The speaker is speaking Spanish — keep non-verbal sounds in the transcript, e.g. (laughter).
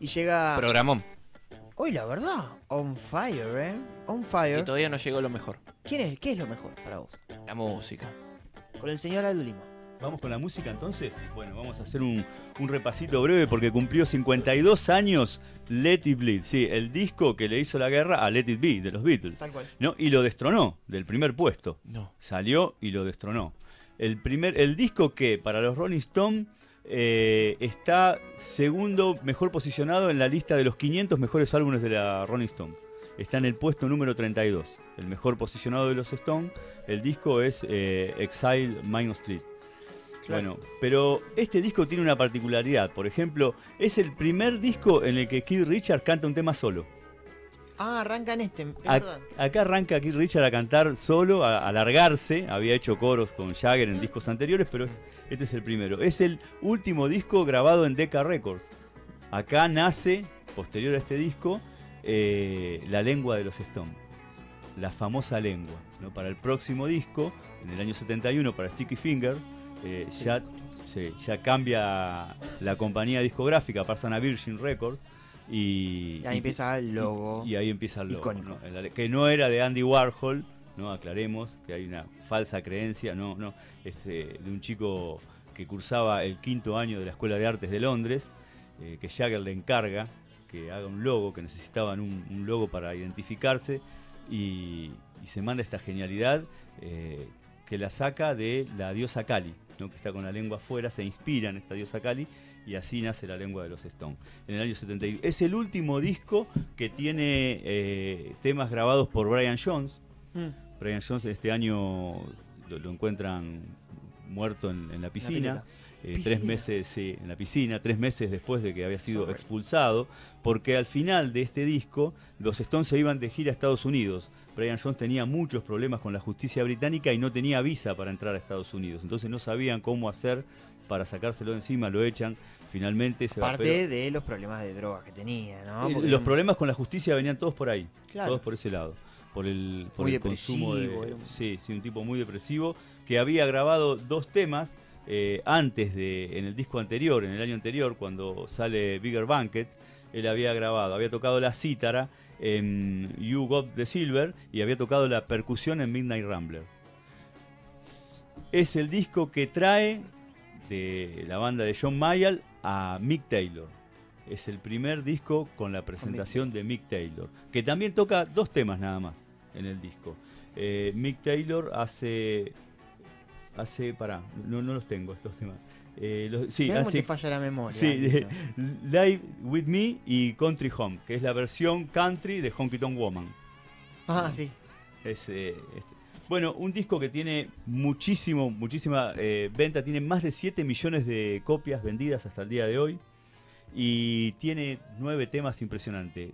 Y llega. Programón. Hoy la verdad, on fire, ¿eh? On fire. Y todavía no llegó lo mejor. ¿Quién es? ¿Qué es lo mejor para vos? La música. Con el señor Aldo Lima. Vamos con la música entonces. Bueno, vamos a hacer un, un repasito breve porque cumplió 52 años Let It Bleed. Sí, el disco que le hizo la guerra a Let It Be de los Beatles. Tal cual. ¿no? Y lo destronó del primer puesto. No. Salió y lo destronó. El, primer, el disco que para los Rolling Stones eh, está segundo mejor posicionado en la lista de los 500 mejores álbumes de la Rolling Stone. Está en el puesto número 32, el mejor posicionado de los Stones. El disco es eh, Exile Minor Street. Bueno, pero este disco tiene una particularidad. Por ejemplo, es el primer disco en el que Keith Richards canta un tema solo. Ah, arranca en este, es verdad. acá arranca Keith Richards a cantar solo, a a alargarse. Había hecho coros con Jagger en discos anteriores, pero este es el primero. Es el último disco grabado en Decca Records. Acá nace, posterior a este disco, eh, la lengua de los Stones. La famosa lengua. ¿no? Para el próximo disco, en el año 71, para Sticky Finger, eh, ya, sí, ya cambia la compañía discográfica, pasan a Virgin Records. Y, Y ahí y- empieza el logo. y ahí empieza el logo, Icónico. ¿no? El ale- que no era de Andy Warhol, no aclaremos que hay una falsa creencia, no, no, es eh, de un chico que cursaba el quinto año de la Escuela de Artes de Londres, eh, que Jagger le encarga que haga un logo, que necesitaban un, un logo para identificarse, y, y se manda esta genialidad eh, que la saca de la diosa Kali, ¿no? que está con la lengua afuera, se inspira en esta diosa Kali, y así nace la lengua de los Stones. En el año 71. Es el último disco que tiene eh, temas grabados por Brian Jones. Mm. Brian Jones este año lo, lo encuentran muerto en, en la piscina. Eh, tres meses sí, en la piscina, tres meses después de que había sido Sorry. expulsado, porque al final de este disco los Stones se iban de gira a Estados Unidos. Brian Jones tenía muchos problemas con la justicia británica y no tenía visa para entrar a Estados Unidos, entonces no sabían cómo hacer para sacárselo encima, lo echan, finalmente se va Parte de los problemas de drogas que tenía, ¿no? Porque los problemas con la justicia venían todos por ahí, Claro. todos por ese lado, por el, por Muy el consumo de, era sí, sí, un tipo muy depresivo que había grabado dos temas eh, antes de, en el disco anterior, en el año anterior, cuando sale Bigger Banquet, él había grabado, había tocado la cítara en You Got the Silver y había tocado la percusión en Midnight Rambler. Es el disco que trae de la banda de John Mayall a Mick Taylor. Es el primer disco con la presentación de Mick Taylor, que también toca dos temas nada más en el disco. Eh, Mick Taylor hace hace pará, no, no los tengo estos temas. Eh, los- sí, hace te falla la memoria. Sí. (laughs) Live With Me y Country Home, que es la versión country de Honky Tonk Woman. Ah, sí. Es, eh, este. Bueno, un disco que tiene muchísimo, muchísima eh, venta, tiene más de 7 millones de copias vendidas hasta el día de hoy y tiene nueve temas impresionantes.